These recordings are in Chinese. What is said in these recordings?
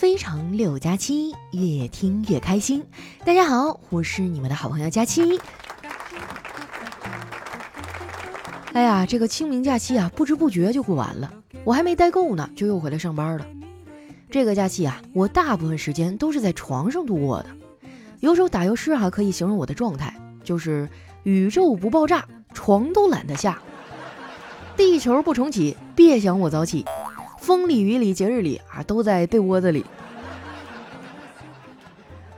非常六加七，越听越开心。大家好，我是你们的好朋友佳期。哎呀，这个清明假期啊，不知不觉就过完了，我还没待够呢，就又回来上班了。这个假期啊，我大部分时间都是在床上度过的。有首打油诗哈，可以形容我的状态，就是宇宙不爆炸，床都懒得下；地球不重启，别想我早起。风里雨里节日里啊，都在被窝子里。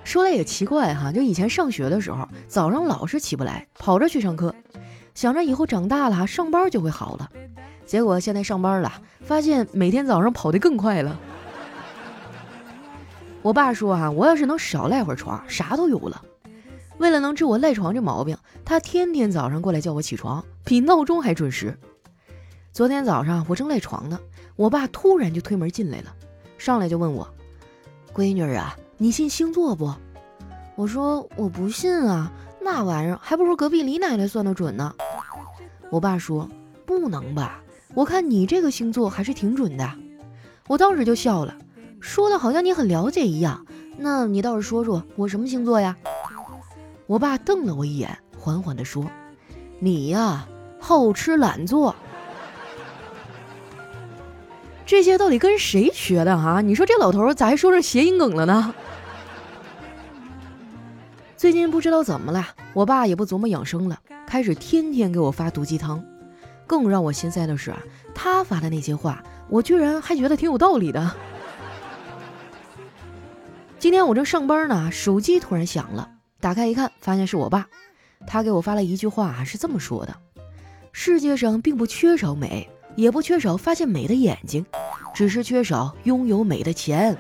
说来也奇怪哈，就以前上学的时候，早上老是起不来，跑着去上课，想着以后长大了上班就会好了。结果现在上班了，发现每天早上跑得更快了。我爸说哈，我要是能少赖会儿床，啥都有了。为了能治我赖床这毛病，他天天早上过来叫我起床，比闹钟还准时。昨天早上我正赖床呢。我爸突然就推门进来了，上来就问我：“闺女啊，你信星座不？”我说：“我不信啊，那玩意儿还不如隔壁李奶奶算得准呢。”我爸说：“不能吧？我看你这个星座还是挺准的。”我当时就笑了，说的好像你很了解一样。那你倒是说说我什么星座呀？我爸瞪了我一眼，缓缓地说：“你呀，好吃懒做。”这些到底跟谁学的啊？你说这老头咋还说上谐音梗了呢？最近不知道怎么了，我爸也不琢磨养生了，开始天天给我发毒鸡汤。更让我心塞的是啊，他发的那些话，我居然还觉得挺有道理的。今天我正上班呢，手机突然响了，打开一看，发现是我爸。他给我发了一句话，是这么说的：“世界上并不缺少美。”也不缺少发现美的眼睛，只是缺少拥有美的钱。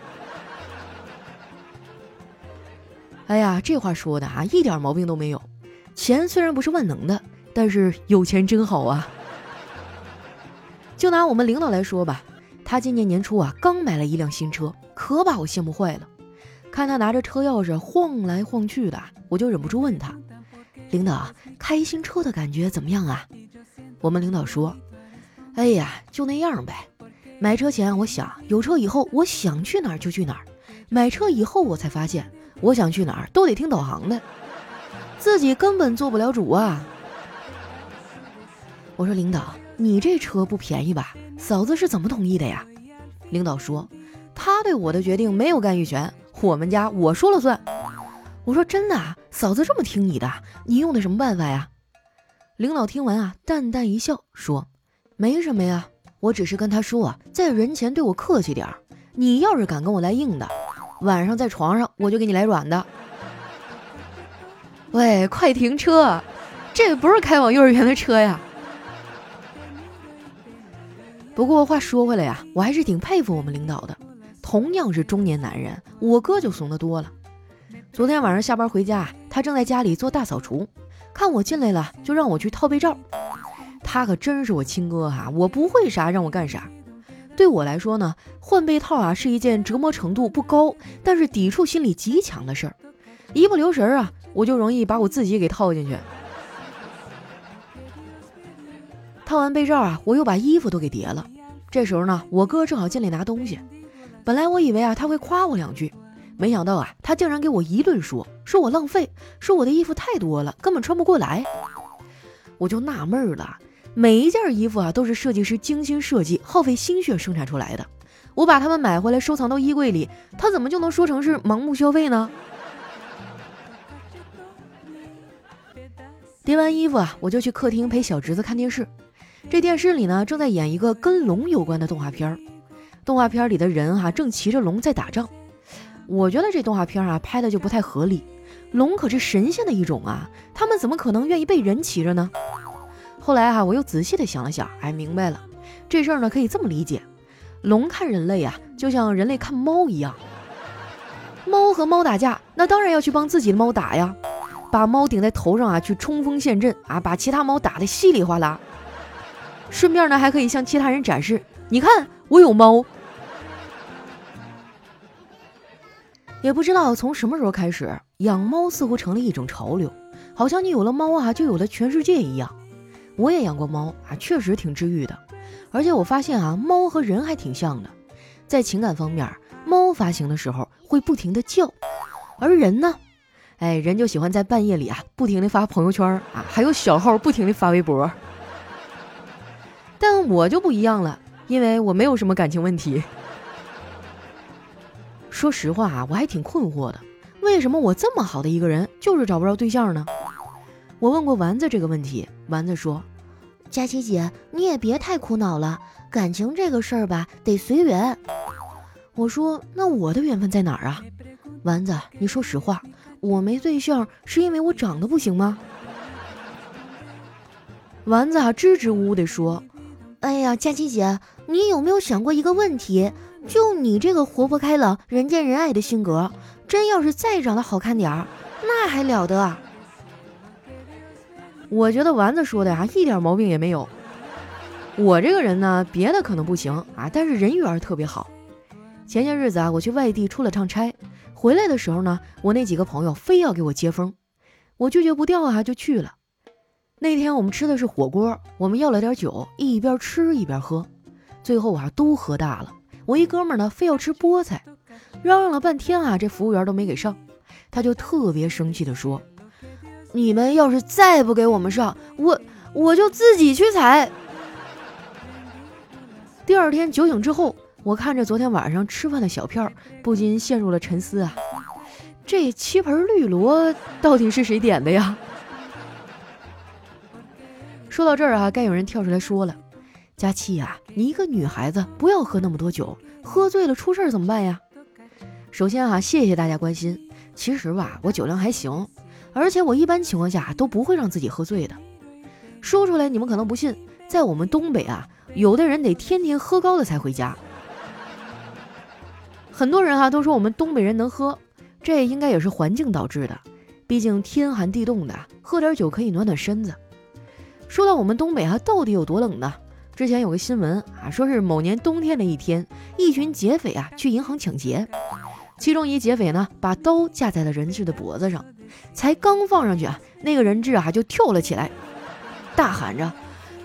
哎呀，这话说的啊，一点毛病都没有。钱虽然不是万能的，但是有钱真好啊。就拿我们领导来说吧，他今年年初啊，刚买了一辆新车，可把我羡慕坏了。看他拿着车钥匙晃来晃去的，我就忍不住问他：“领导，开新车的感觉怎么样啊？”我们领导说。哎呀，就那样呗。买车前我想有车以后我想去哪儿就去哪儿，买车以后我才发现我想去哪儿都得听导航的，自己根本做不了主啊。我说领导，你这车不便宜吧？嫂子是怎么同意的呀？领导说，他对我的决定没有干预权，我们家我说了算。我说真的，嫂子这么听你的，你用的什么办法呀？领导听完啊，淡淡一笑说。没什么呀，我只是跟他说，在人前对我客气点儿。你要是敢跟我来硬的，晚上在床上我就给你来软的。喂，快停车！这不是开往幼儿园的车呀。不过话说回来呀，我还是挺佩服我们领导的。同样是中年男人，我哥就怂得多了。昨天晚上下班回家，他正在家里做大扫除，看我进来了，就让我去套被罩。他可真是我亲哥哈，我不会啥让我干啥。对我来说呢，换被套啊是一件折磨程度不高，但是抵触心理极强的事儿。一不留神啊，我就容易把我自己给套进去。套完被罩啊，我又把衣服都给叠了。这时候呢，我哥正好进来拿东西。本来我以为啊他会夸我两句，没想到啊他竟然给我一顿说，说我浪费，说我的衣服太多了，根本穿不过来。我就纳闷了。每一件衣服啊，都是设计师精心设计、耗费心血生产出来的。我把它们买回来收藏到衣柜里，他怎么就能说成是盲目消费呢？叠完衣服啊，我就去客厅陪小侄子看电视。这电视里呢，正在演一个跟龙有关的动画片。动画片里的人哈，正骑着龙在打仗。我觉得这动画片啊，拍的就不太合理。龙可是神仙的一种啊，他们怎么可能愿意被人骑着呢？后来哈，我又仔细的想了想，哎，明白了，这事儿呢可以这么理解：龙看人类啊，就像人类看猫一样。猫和猫打架，那当然要去帮自己的猫打呀，把猫顶在头上啊，去冲锋陷阵啊，把其他猫打得稀里哗啦。顺便呢，还可以向其他人展示，你看我有猫。也不知道从什么时候开始，养猫似乎成了一种潮流，好像你有了猫啊，就有了全世界一样。我也养过猫啊，确实挺治愈的。而且我发现啊，猫和人还挺像的，在情感方面，猫发情的时候会不停的叫，而人呢，哎，人就喜欢在半夜里啊不停的发朋友圈啊，还有小号不停的发微博。但我就不一样了，因为我没有什么感情问题。说实话啊，我还挺困惑的，为什么我这么好的一个人，就是找不着对象呢？我问过丸子这个问题，丸子说：“佳琪姐，你也别太苦恼了，感情这个事儿吧，得随缘。”我说：“那我的缘分在哪儿啊？”丸子，你说实话，我没对象是因为我长得不行吗？丸子啊，支支吾吾地说：“哎呀，佳琪姐，你有没有想过一个问题？就你这个活泼开朗、人见人爱的性格，真要是再长得好看点儿，那还了得！”我觉得丸子说的呀，一点毛病也没有。我这个人呢，别的可能不行啊，但是人缘特别好。前些日子啊，我去外地出了趟差，回来的时候呢，我那几个朋友非要给我接风，我拒绝不掉啊，就去了。那天我们吃的是火锅，我们要了点酒，一边吃一边喝，最后啊都喝大了。我一哥们呢，非要吃菠菜，嚷嚷了半天啊，这服务员都没给上，他就特别生气的说。你们要是再不给我们上，我我就自己去采。第二天酒醒之后，我看着昨天晚上吃饭的小票，不禁陷入了沉思啊。这七盆绿萝到底是谁点的呀？说到这儿啊，该有人跳出来说了：“佳期呀，你一个女孩子不要喝那么多酒，喝醉了出事儿怎么办呀？”首先啊，谢谢大家关心。其实吧，我酒量还行。而且我一般情况下都不会让自己喝醉的。说出来你们可能不信，在我们东北啊，有的人得天天喝高了才回家。很多人哈都说我们东北人能喝，这应该也是环境导致的。毕竟天寒地冻的，喝点酒可以暖暖身子。说到我们东北啊到底有多冷呢？之前有个新闻啊，说是某年冬天的一天，一群劫匪啊去银行抢劫。其中一劫匪呢，把刀架在了人质的脖子上，才刚放上去啊，那个人质啊就跳了起来，大喊着：“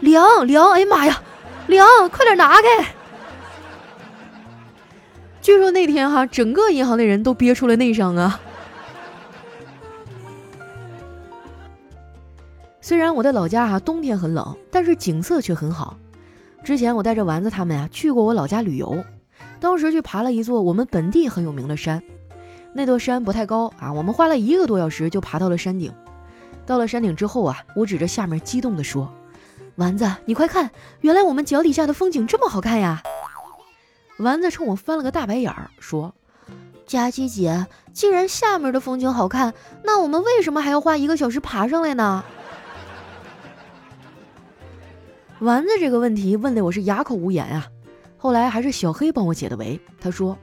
凉凉！哎呀妈呀，凉！快点拿开！”据说那天哈，整个银行的人都憋出了内伤啊。虽然我的老家哈冬天很冷，但是景色却很好。之前我带着丸子他们啊去过我老家旅游。当时去爬了一座我们本地很有名的山，那座山不太高啊，我们花了一个多小时就爬到了山顶。到了山顶之后啊，我指着下面激动地说：“丸子，你快看，原来我们脚底下的风景这么好看呀！”丸子冲我翻了个大白眼儿，说：“佳琪姐，既然下面的风景好看，那我们为什么还要花一个小时爬上来呢？”丸子这个问题问的我是哑口无言啊。后来还是小黑帮我解的围。他说：“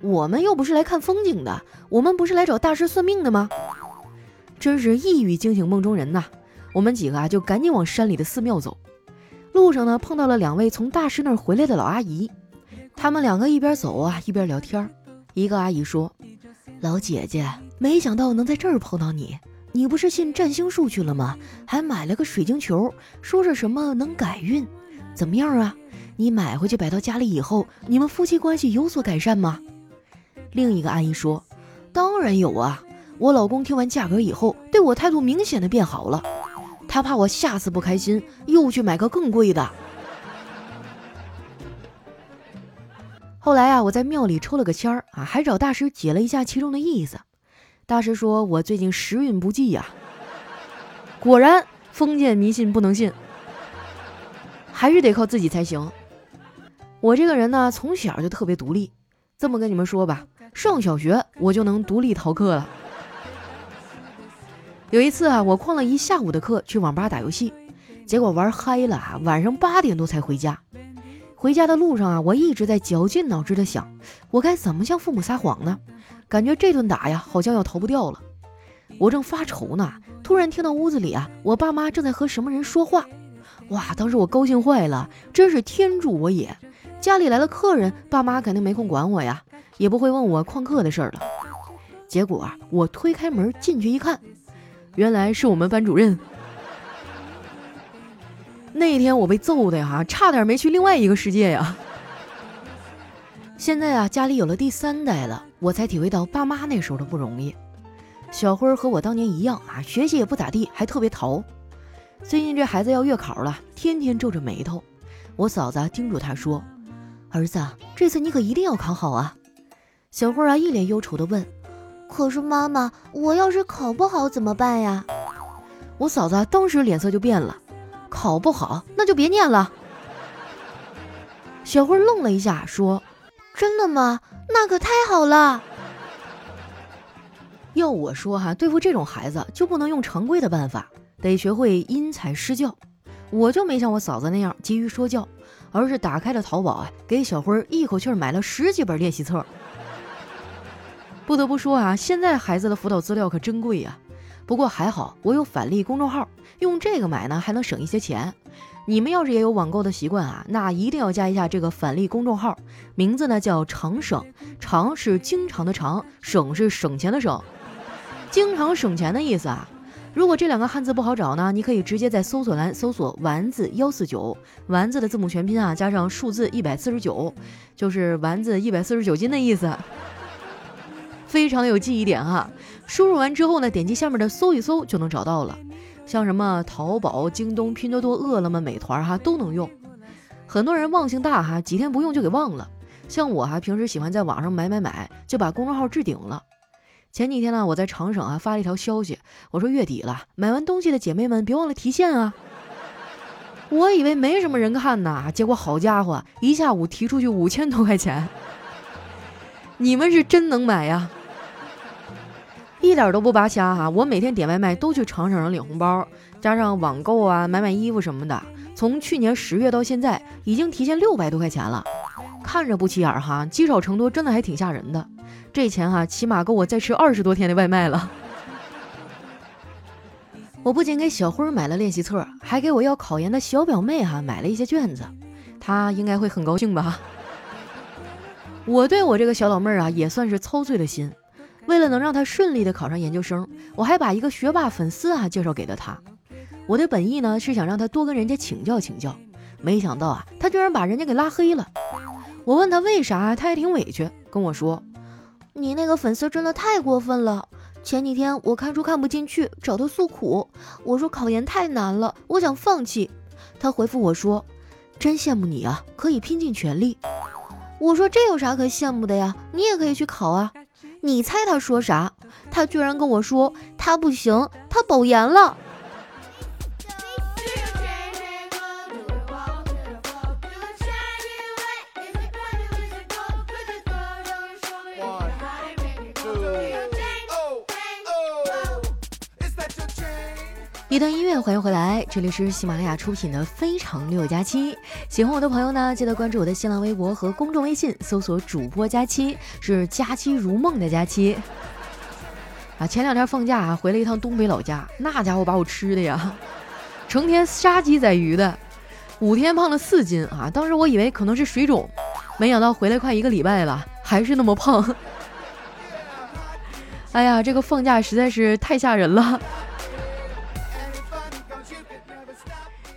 我们又不是来看风景的，我们不是来找大师算命的吗？”真是一语惊醒梦中人呐！我们几个啊就赶紧往山里的寺庙走。路上呢碰到了两位从大师那儿回来的老阿姨，他们两个一边走啊一边聊天。一个阿姨说：“老姐姐，没想到能在这儿碰到你。你不是信占星术去了吗？还买了个水晶球，说是什么能改运，怎么样啊？”你买回去摆到家里以后，你们夫妻关系有所改善吗？另一个阿姨说：“当然有啊，我老公听完价格以后，对我态度明显的变好了。他怕我下次不开心，又去买个更贵的。”后来啊，我在庙里抽了个签儿啊，还找大师解了一下其中的意思。大师说我最近时运不济呀。果然，封建迷信不能信，还是得靠自己才行。我这个人呢，从小就特别独立。这么跟你们说吧，上小学我就能独立逃课了。有一次啊，我旷了一下午的课去网吧打游戏，结果玩嗨了啊，晚上八点多才回家。回家的路上啊，我一直在绞尽脑汁的想，我该怎么向父母撒谎呢？感觉这顿打呀，好像要逃不掉了。我正发愁呢，突然听到屋子里啊，我爸妈正在和什么人说话。哇，当时我高兴坏了，真是天助我也！家里来了客人，爸妈肯定没空管我呀，也不会问我旷课的事儿了。结果啊，我推开门进去一看，原来是我们班主任。那天我被揍的呀，差点没去另外一个世界呀。现在啊，家里有了第三代了，我才体会到爸妈那时候的不容易。小辉和我当年一样啊，学习也不咋地，还特别淘。最近这孩子要月考了，天天皱着眉头。我嫂子叮嘱他说：“儿子，这次你可一定要考好啊！”小慧啊，一脸忧愁地问：“可是妈妈，我要是考不好怎么办呀？”我嫂子当时脸色就变了：“考不好那就别念了。”小慧愣了一下，说：“真的吗？那可太好了！要我说哈，对付这种孩子就不能用常规的办法，得学会因材施教。”我就没像我嫂子那样急于说教，而是打开了淘宝啊，给小辉一口气买了十几本练习册。不得不说啊，现在孩子的辅导资料可真贵呀。不过还好，我有返利公众号，用这个买呢还能省一些钱。你们要是也有网购的习惯啊，那一定要加一下这个返利公众号，名字呢叫常省，常是经常的常，省是省钱的省，经常省钱的意思啊。如果这两个汉字不好找呢，你可以直接在搜索栏搜索“丸子幺四九”，丸子的字母全拼啊，加上数字一百四十九，就是丸子一百四十九斤的意思，非常有记忆点哈。输入完之后呢，点击下面的搜一搜就能找到了，像什么淘宝、京东、拼多多、饿了么、美团哈都能用。很多人忘性大哈，几天不用就给忘了。像我哈，平时喜欢在网上买买买，就把公众号置顶了。前几天呢，我在长省啊发了一条消息，我说月底了，买完东西的姐妹们别忘了提现啊。我以为没什么人看呢，结果好家伙，一下午提出去五千多块钱。你们是真能买呀，一点都不拔瞎哈！我每天点外卖都去长省上领红包，加上网购啊，买买衣服什么的，从去年十月到现在，已经提现六百多块钱了。看着不起眼哈，积少成多，真的还挺吓人的。这钱哈，起码够我再吃二十多天的外卖了。我不仅给小辉买了练习册，还给我要考研的小表妹哈买了一些卷子，她应该会很高兴吧？我对我这个小老妹儿啊，也算是操碎了心。为了能让她顺利的考上研究生，我还把一个学霸粉丝啊介绍给了她。我的本意呢是想让她多跟人家请教请教，没想到啊，她居然把人家给拉黑了。我问他为啥，他还挺委屈，跟我说。你那个粉丝真的太过分了！前几天我看书看不进去，找他诉苦，我说考研太难了，我想放弃。他回复我说：“真羡慕你啊，可以拼尽全力。”我说：“这有啥可羡慕的呀？你也可以去考啊！”你猜他说啥？他居然跟我说他不行，他保研了。一段音乐，欢迎回来，这里是喜马拉雅出品的《非常六加七》。喜欢我的朋友呢，记得关注我的新浪微博和公众微信，搜索“主播佳期”，是“佳期如梦”的佳期。啊，前两天放假啊，回了一趟东北老家，那家伙把我吃的呀，成天杀鸡宰鱼的，五天胖了四斤啊！当时我以为可能是水肿，没想到回来快一个礼拜了，还是那么胖。哎呀，这个放假实在是太吓人了。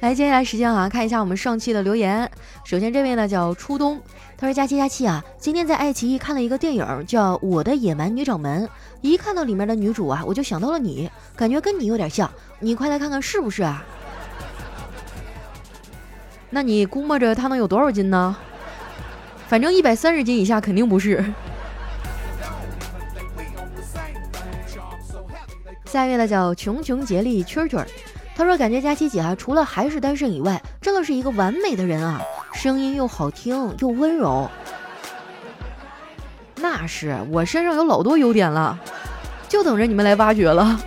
来，接下来时间啊，看一下我们上期的留言。首先这位呢叫初冬，他说：“佳期佳期啊，今天在爱奇艺看了一个电影，叫《我的野蛮女掌门》。一看到里面的女主啊，我就想到了你，感觉跟你有点像。你快来看看是不是啊？那你估摸着她能有多少斤呢？反正一百三十斤以下肯定不是。下一位呢叫穷穷竭力蛐蛐儿。”他说：“感觉佳琪姐啊，除了还是单身以外，真的是一个完美的人啊，声音又好听又温柔。那是我身上有老多优点了，就等着你们来挖掘了。”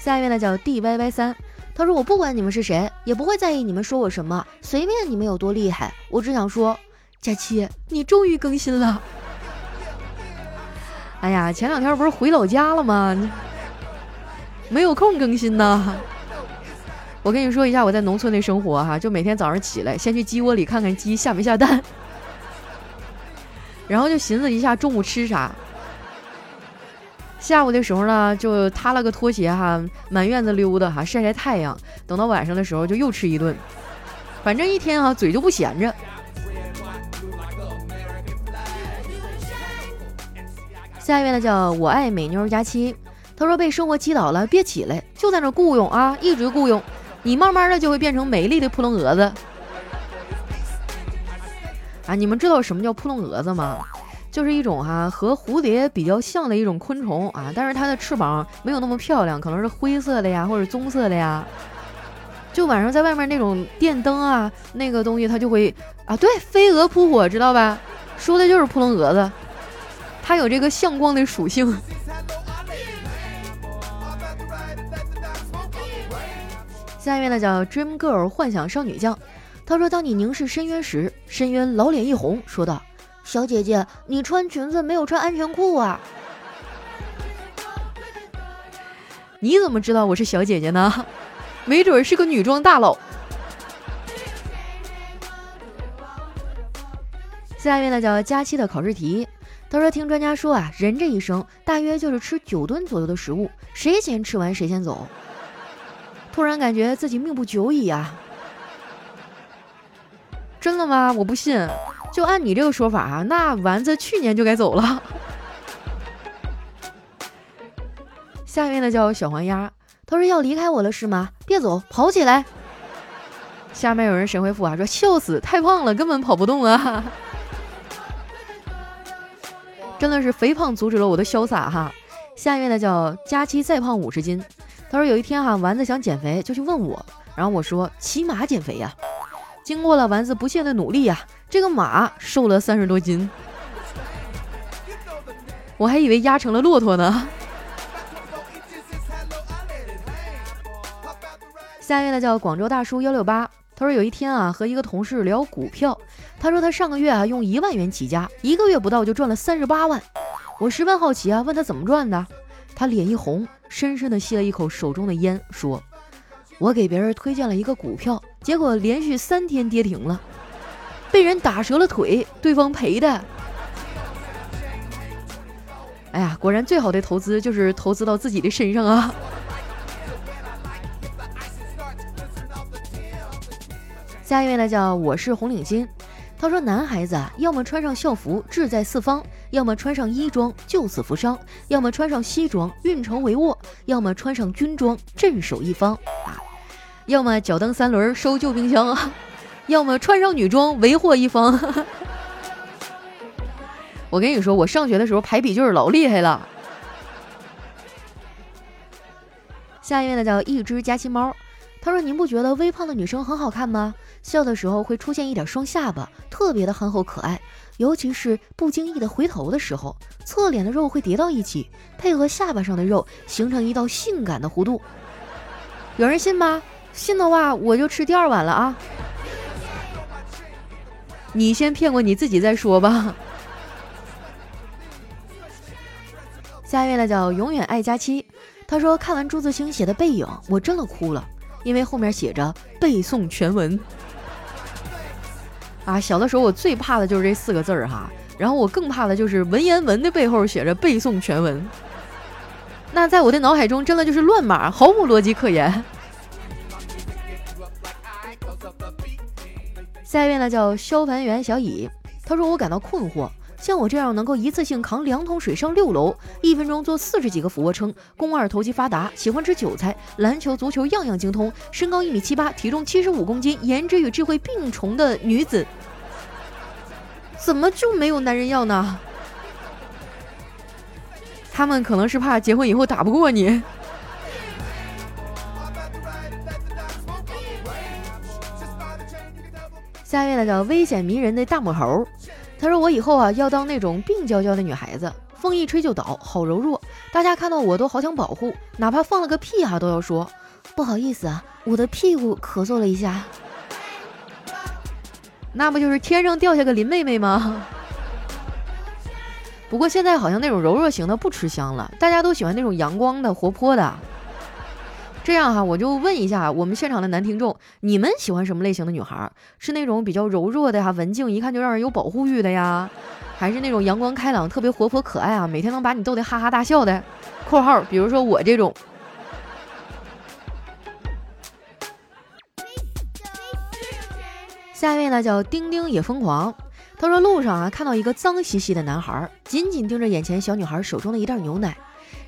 下一位呢叫 D Y Y 三，他说：“我不管你们是谁，也不会在意你们说我什么，随便你们有多厉害，我只想说，佳期，你终于更新了。哎呀，前两天不是回老家了吗？”没有空更新呢。我跟你说一下我在农村的生活哈，就每天早上起来，先去鸡窝里看看鸡下没下蛋，然后就寻思一下中午吃啥。下午的时候呢，就踏了个拖鞋哈，满院子溜达哈，晒晒太阳。等到晚上的时候就又吃一顿，反正一天哈嘴就不闲着。下一位呢叫我爱美妞佳期，他说被生活击倒了，别起来，就在那雇佣啊，一直雇佣，你慢慢的就会变成美丽的扑棱蛾子。啊，你们知道什么叫扑棱蛾子吗？就是一种哈和蝴蝶比较像的一种昆虫啊，但是它的翅膀没有那么漂亮，可能是灰色的呀，或者棕色的呀。就晚上在外面那种电灯啊，那个东西它就会啊，对，飞蛾扑火，知道吧？说的就是扑棱蛾子，它有这个向光的属性。下面呢叫 Dream Girl 幻想少女酱，他说：“当你凝视深渊时，深渊老脸一红，说道。”小姐姐，你穿裙子没有穿安全裤啊？你怎么知道我是小姐姐呢？没准是个女装大佬。下面呢叫佳期的考试题，他说听专家说啊，人这一生大约就是吃九吨左右的食物，谁先吃完谁先走。突然感觉自己命不久矣啊！真的吗？我不信。就按你这个说法啊，那丸子去年就该走了。下面呢叫小黄鸭，他说要离开我了是吗？别走，跑起来。下面有人神回复啊，说笑死，太胖了，根本跑不动啊。真的是肥胖阻止了我的潇洒哈。下面呢叫佳期再胖五十斤，他说有一天哈，丸子想减肥就去问我，然后我说骑马减肥呀。经过了丸子不懈的努力呀。这个马瘦了三十多斤，我还以为压成了骆驼呢。下一位呢叫广州大叔幺六八，他说有一天啊和一个同事聊股票，他说他上个月啊用一万元起家，一个月不到就赚了三十八万。我十分好奇啊，问他怎么赚的，他脸一红，深深的吸了一口手中的烟，说：“我给别人推荐了一个股票，结果连续三天跌停了。”被人打折了腿，对方赔的。哎呀，果然最好的投资就是投资到自己的身上啊！下一位呢，叫我是红领巾。他说：“男孩子啊，要么穿上校服志在四方，要么穿上衣装救死扶伤，要么穿上西装运筹帷幄，要么穿上军装镇守一方啊，要么脚蹬三轮收旧冰箱啊。”要么穿上女装为祸一方。我跟你说，我上学的时候排比句老厉害了。下一位呢叫一只夹心猫，他说：“您不觉得微胖的女生很好看吗？笑的时候会出现一点双下巴，特别的憨厚可爱。尤其是不经意的回头的时候，侧脸的肉会叠到一起，配合下巴上的肉，形成一道性感的弧度。有人信吗？信的话，我就吃第二碗了啊！”你先骗过你自己再说吧。下一位呢叫永远爱佳期，他说看完朱自清写的《背影》，我真的哭了，因为后面写着背诵全文。啊，小的时候我最怕的就是这四个字儿哈，然后我更怕的就是文言文的背后写着背诵全文，那在我的脑海中真的就是乱码，毫无逻辑可言。下一位呢叫消防员小乙，他说我感到困惑，像我这样能够一次性扛两桶水上六楼，一分钟做四十几个俯卧撑，肱二头肌发达，喜欢吃韭菜，篮球足球样样精通，身高一米七八，体重七十五公斤，颜值与智慧并重的女子，怎么就没有男人要呢？他们可能是怕结婚以后打不过你。下一位呢叫危险迷人的大母猴，他说我以后啊要当那种病娇娇的女孩子，风一吹就倒，好柔弱，大家看到我都好想保护，哪怕放了个屁哈都要说不好意思啊，我的屁股咳嗽了一下，那不就是天上掉下个林妹妹吗？不过现在好像那种柔弱型的不吃香了，大家都喜欢那种阳光的、活泼的。这样哈，我就问一下我们现场的男听众，你们喜欢什么类型的女孩？是那种比较柔弱的呀，文静，一看就让人有保护欲的呀，还是那种阳光开朗、特别活泼可爱啊，每天能把你逗得哈哈大笑的？（括号比如说我这种。）下一位呢叫丁丁也疯狂，他说路上啊看到一个脏兮兮的男孩，紧紧盯着眼前小女孩手中的一袋牛奶。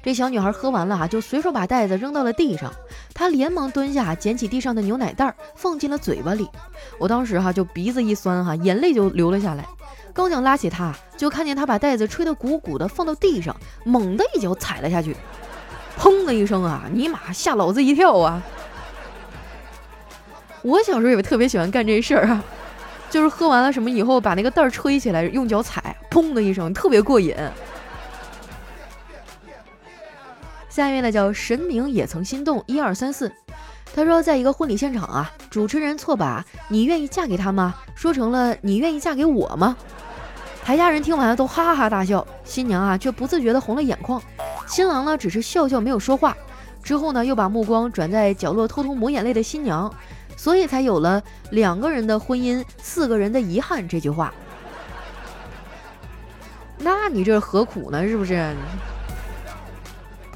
这小女孩喝完了啊，就随手把袋子扔到了地上。她连忙蹲下捡起地上的牛奶袋，放进了嘴巴里。我当时哈就鼻子一酸哈，眼泪就流了下来。刚想拉起她，就看见她把袋子吹得鼓鼓的，放到地上，猛地一脚踩了下去，砰的一声啊，尼玛吓老子一跳啊！我小时候也特别喜欢干这事儿啊，就是喝完了什么以后，把那个袋儿吹起来，用脚踩，砰的一声，特别过瘾。下面呢叫神明也曾心动一二三四，他说在一个婚礼现场啊，主持人错把你愿意嫁给他吗说成了你愿意嫁给我吗？台下人听完都哈哈大笑，新娘啊却不自觉的红了眼眶，新郎呢只是笑笑没有说话，之后呢又把目光转在角落偷偷抹眼泪的新娘，所以才有了两个人的婚姻四个人的遗憾这句话。那你这何苦呢？是不是？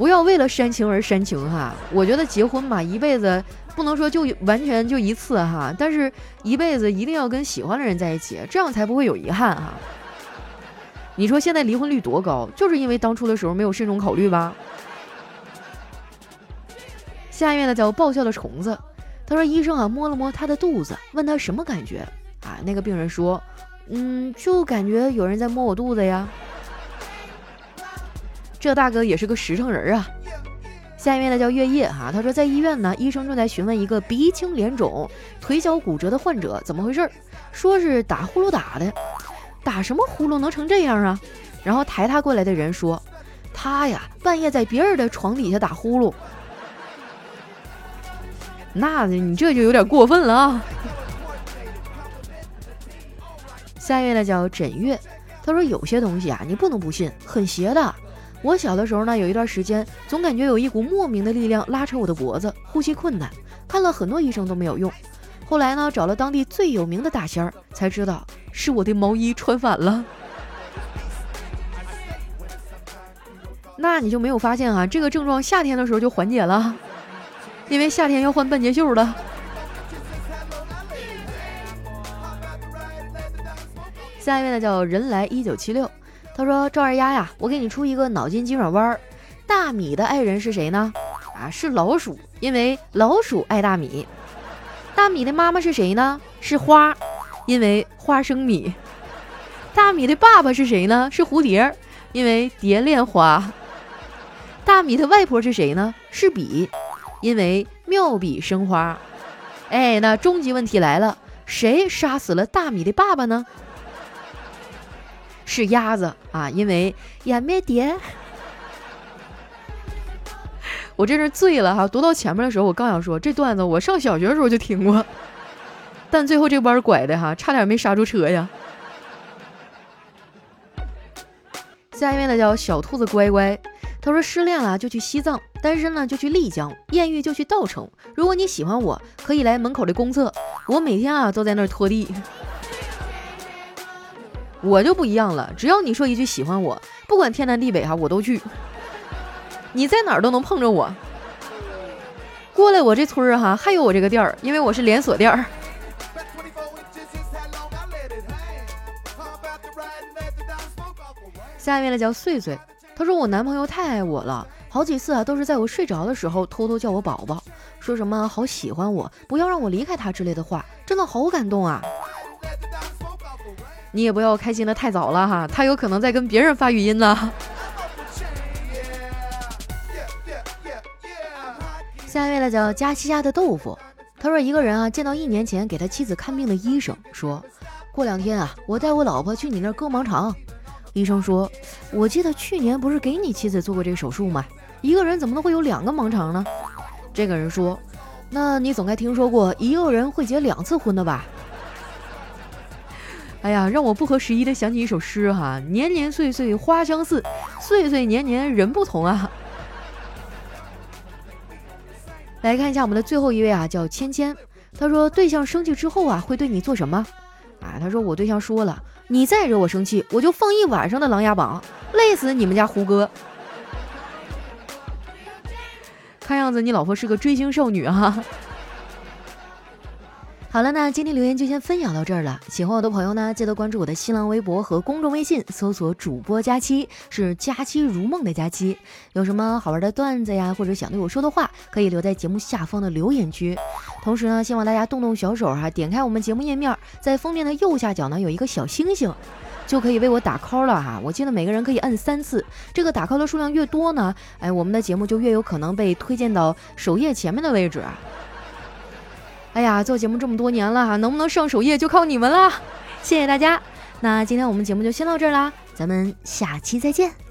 不要为了煽情而煽情哈！我觉得结婚嘛，一辈子不能说就完全就一次哈，但是一辈子一定要跟喜欢的人在一起，这样才不会有遗憾哈。你说现在离婚率多高，就是因为当初的时候没有慎重考虑吧？下面呢叫爆笑的虫子，他说医生啊摸了摸他的肚子，问他什么感觉啊？那个病人说，嗯，就感觉有人在摸我肚子呀。这大哥也是个实诚人啊！下一位呢叫月夜哈，他说在医院呢，医生正在询问一个鼻青脸肿、腿脚骨折的患者怎么回事，说是打呼噜打的，打什么呼噜能成这样啊？然后抬他过来的人说，他呀半夜在别人的床底下打呼噜，那你这就有点过分了啊！下一位呢叫枕月，他说有些东西啊你不能不信，很邪的。我小的时候呢，有一段时间总感觉有一股莫名的力量拉扯我的脖子，呼吸困难，看了很多医生都没有用。后来呢，找了当地最有名的大仙儿，才知道是我的毛衣穿反了。那你就没有发现啊？这个症状夏天的时候就缓解了，因为夏天要换半截袖了。下一位呢，叫人来一九七六。他说：“赵二丫呀，我给你出一个脑筋急转弯儿。大米的爱人是谁呢？啊，是老鼠，因为老鼠爱大米。大米的妈妈是谁呢？是花，因为花生米。大米的爸爸是谁呢？是蝴蝶，因为蝶恋花。大米的外婆是谁呢？是笔，因为妙笔生花。哎，那终极问题来了，谁杀死了大米的爸爸呢？”是鸭子啊，因为湮灭蝶。我真是醉了哈！读到前面的时候，我刚想说这段子，我上小学的时候就听过，但最后这弯拐的哈，差点没刹住车呀。下一位呢叫小兔子乖乖，他说失恋了就去西藏，单身呢就去丽江，艳遇就去稻城。如果你喜欢我，可以来门口的公厕，我每天啊都在那儿拖地。我就不一样了，只要你说一句喜欢我，不管天南地北哈，我都去。你在哪儿都能碰着我。过来我这村儿哈，还有我这个店儿，因为我是连锁店儿。下一位呢叫碎碎，他说我男朋友太爱我了，好几次啊都是在我睡着的时候偷偷叫我宝宝，说什么好喜欢我，不要让我离开他之类的话，真的好感动啊。你也不要开心的太早了哈，他有可能在跟别人发语音呢。下一位呢叫佳期家的豆腐，他说一个人啊见到一年前给他妻子看病的医生，说过两天啊我带我老婆去你那儿割盲肠。医生说，我记得去年不是给你妻子做过这个手术吗？一个人怎么能会有两个盲肠呢？这个人说，那你总该听说过一个人会结两次婚的吧？哎呀，让我不合时宜的想起一首诗哈，年年岁岁花相似，岁岁年年人不同啊。来看一下我们的最后一位啊，叫芊芊，他说对象生气之后啊，会对你做什么？啊，他说我对象说了，你再惹我生气，我就放一晚上的琅琊榜，累死你们家胡歌。看样子你老婆是个追星少女哈。好了，那今天留言就先分享到这儿了。喜欢我的朋友呢，记得关注我的新浪微博和公众微信，搜索主播佳期，是佳期如梦的佳期。有什么好玩的段子呀，或者想对我说的话，可以留在节目下方的留言区。同时呢，希望大家动动小手哈，点开我们节目页面，在封面的右下角呢有一个小星星，就可以为我打 call 了哈。我记得每个人可以按三次，这个打 call 的数量越多呢，哎，我们的节目就越有可能被推荐到首页前面的位置。哎呀，做节目这么多年了，能不能上首页就靠你们了，谢谢大家。那今天我们节目就先到这儿啦，咱们下期再见。